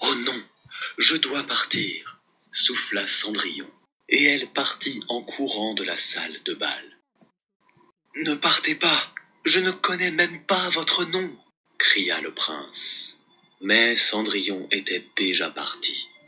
Oh non, je dois partir, souffla Cendrillon, et elle partit en courant de la salle de bal. Ne partez pas, je ne connais même pas votre nom, cria le prince. Mais Cendrillon était déjà parti.